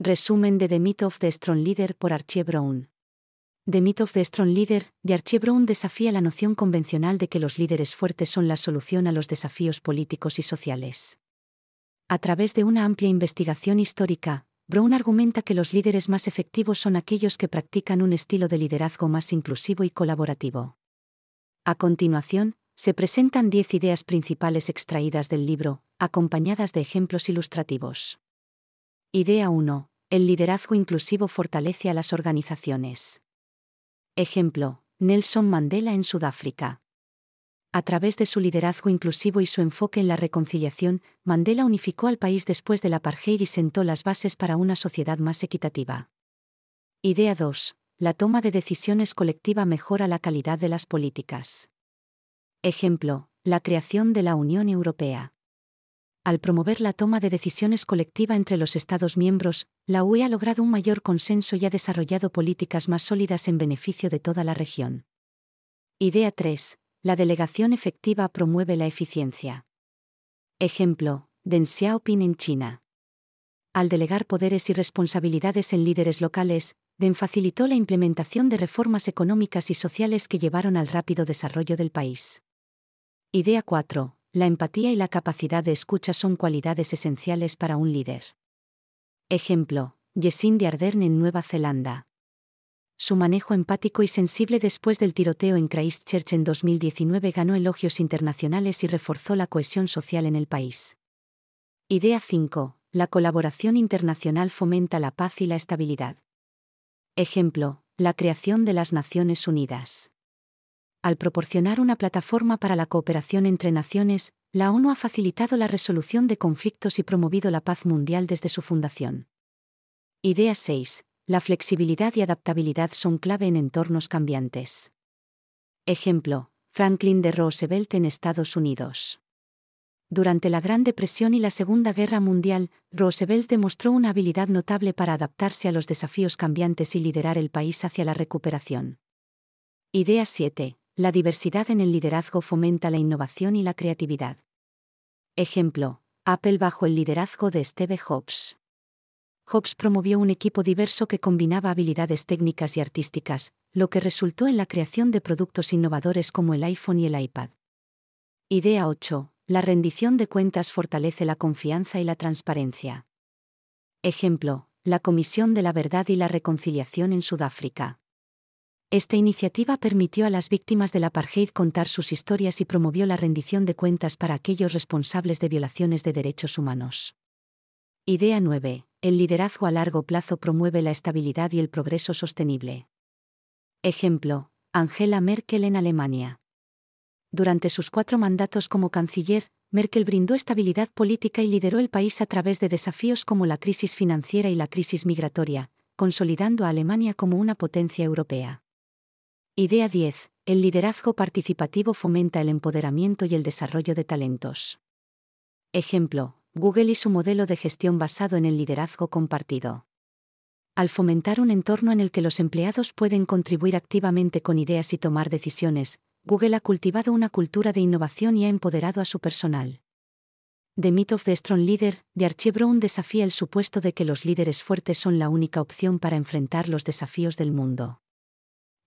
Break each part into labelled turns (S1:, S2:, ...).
S1: Resumen de The Myth of the Strong Leader por Archie Brown. The Myth of the Strong Leader, de Archie Brown desafía la noción convencional de que los líderes fuertes son la solución a los desafíos políticos y sociales. A través de una amplia investigación histórica, Brown argumenta que los líderes más efectivos son aquellos que practican un estilo de liderazgo más inclusivo y colaborativo. A continuación, se presentan 10 ideas principales extraídas del libro, acompañadas de ejemplos ilustrativos. Idea 1. El liderazgo inclusivo fortalece a las organizaciones. Ejemplo, Nelson Mandela en Sudáfrica. A través de su liderazgo inclusivo y su enfoque en la reconciliación, Mandela unificó al país después del apartheid y sentó las bases para una sociedad más equitativa. Idea 2. La toma de decisiones colectiva mejora la calidad de las políticas. Ejemplo, la creación de la Unión Europea. Al promover la toma de decisiones colectiva entre los Estados miembros, la UE ha logrado un mayor consenso y ha desarrollado políticas más sólidas en beneficio de toda la región. Idea 3. La delegación efectiva promueve la eficiencia. Ejemplo, Deng Xiaoping en China. Al delegar poderes y responsabilidades en líderes locales, Deng facilitó la implementación de reformas económicas y sociales que llevaron al rápido desarrollo del país. Idea 4 la empatía y la capacidad de escucha son cualidades esenciales para un líder. Ejemplo, de Ardern en Nueva Zelanda. Su manejo empático y sensible después del tiroteo en Christchurch en 2019 ganó elogios internacionales y reforzó la cohesión social en el país. Idea 5. La colaboración internacional fomenta la paz y la estabilidad. Ejemplo, la creación de las Naciones Unidas. Al proporcionar una plataforma para la cooperación entre naciones, la ONU ha facilitado la resolución de conflictos y promovido la paz mundial desde su fundación. Idea 6. La flexibilidad y adaptabilidad son clave en entornos cambiantes. Ejemplo, Franklin de Roosevelt en Estados Unidos. Durante la Gran Depresión y la Segunda Guerra Mundial, Roosevelt demostró una habilidad notable para adaptarse a los desafíos cambiantes y liderar el país hacia la recuperación. Idea 7 la diversidad en el liderazgo fomenta la innovación y la creatividad. Ejemplo, Apple bajo el liderazgo de Steve Jobs. Jobs promovió un equipo diverso que combinaba habilidades técnicas y artísticas, lo que resultó en la creación de productos innovadores como el iPhone y el iPad. Idea 8. La rendición de cuentas fortalece la confianza y la transparencia. Ejemplo, la Comisión de la Verdad y la Reconciliación en Sudáfrica. Esta iniciativa permitió a las víctimas del apartheid contar sus historias y promovió la rendición de cuentas para aquellos responsables de violaciones de derechos humanos. Idea 9. El liderazgo a largo plazo promueve la estabilidad y el progreso sostenible. Ejemplo, Angela Merkel en Alemania. Durante sus cuatro mandatos como canciller, Merkel brindó estabilidad política y lideró el país a través de desafíos como la crisis financiera y la crisis migratoria, consolidando a Alemania como una potencia europea. Idea 10. El liderazgo participativo fomenta el empoderamiento y el desarrollo de talentos. Ejemplo, Google y su modelo de gestión basado en el liderazgo compartido. Al fomentar un entorno en el que los empleados pueden contribuir activamente con ideas y tomar decisiones, Google ha cultivado una cultura de innovación y ha empoderado a su personal. The Myth of the Strong Leader, de Archie Brown desafía el supuesto de que los líderes fuertes son la única opción para enfrentar los desafíos del mundo.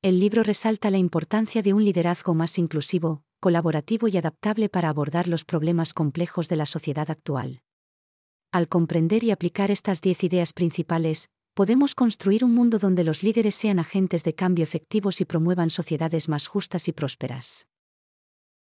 S1: El libro resalta la importancia de un liderazgo más inclusivo, colaborativo y adaptable para abordar los problemas complejos de la sociedad actual. Al comprender y aplicar estas diez ideas principales, podemos construir un mundo donde los líderes sean agentes de cambio efectivos y promuevan sociedades más justas y prósperas.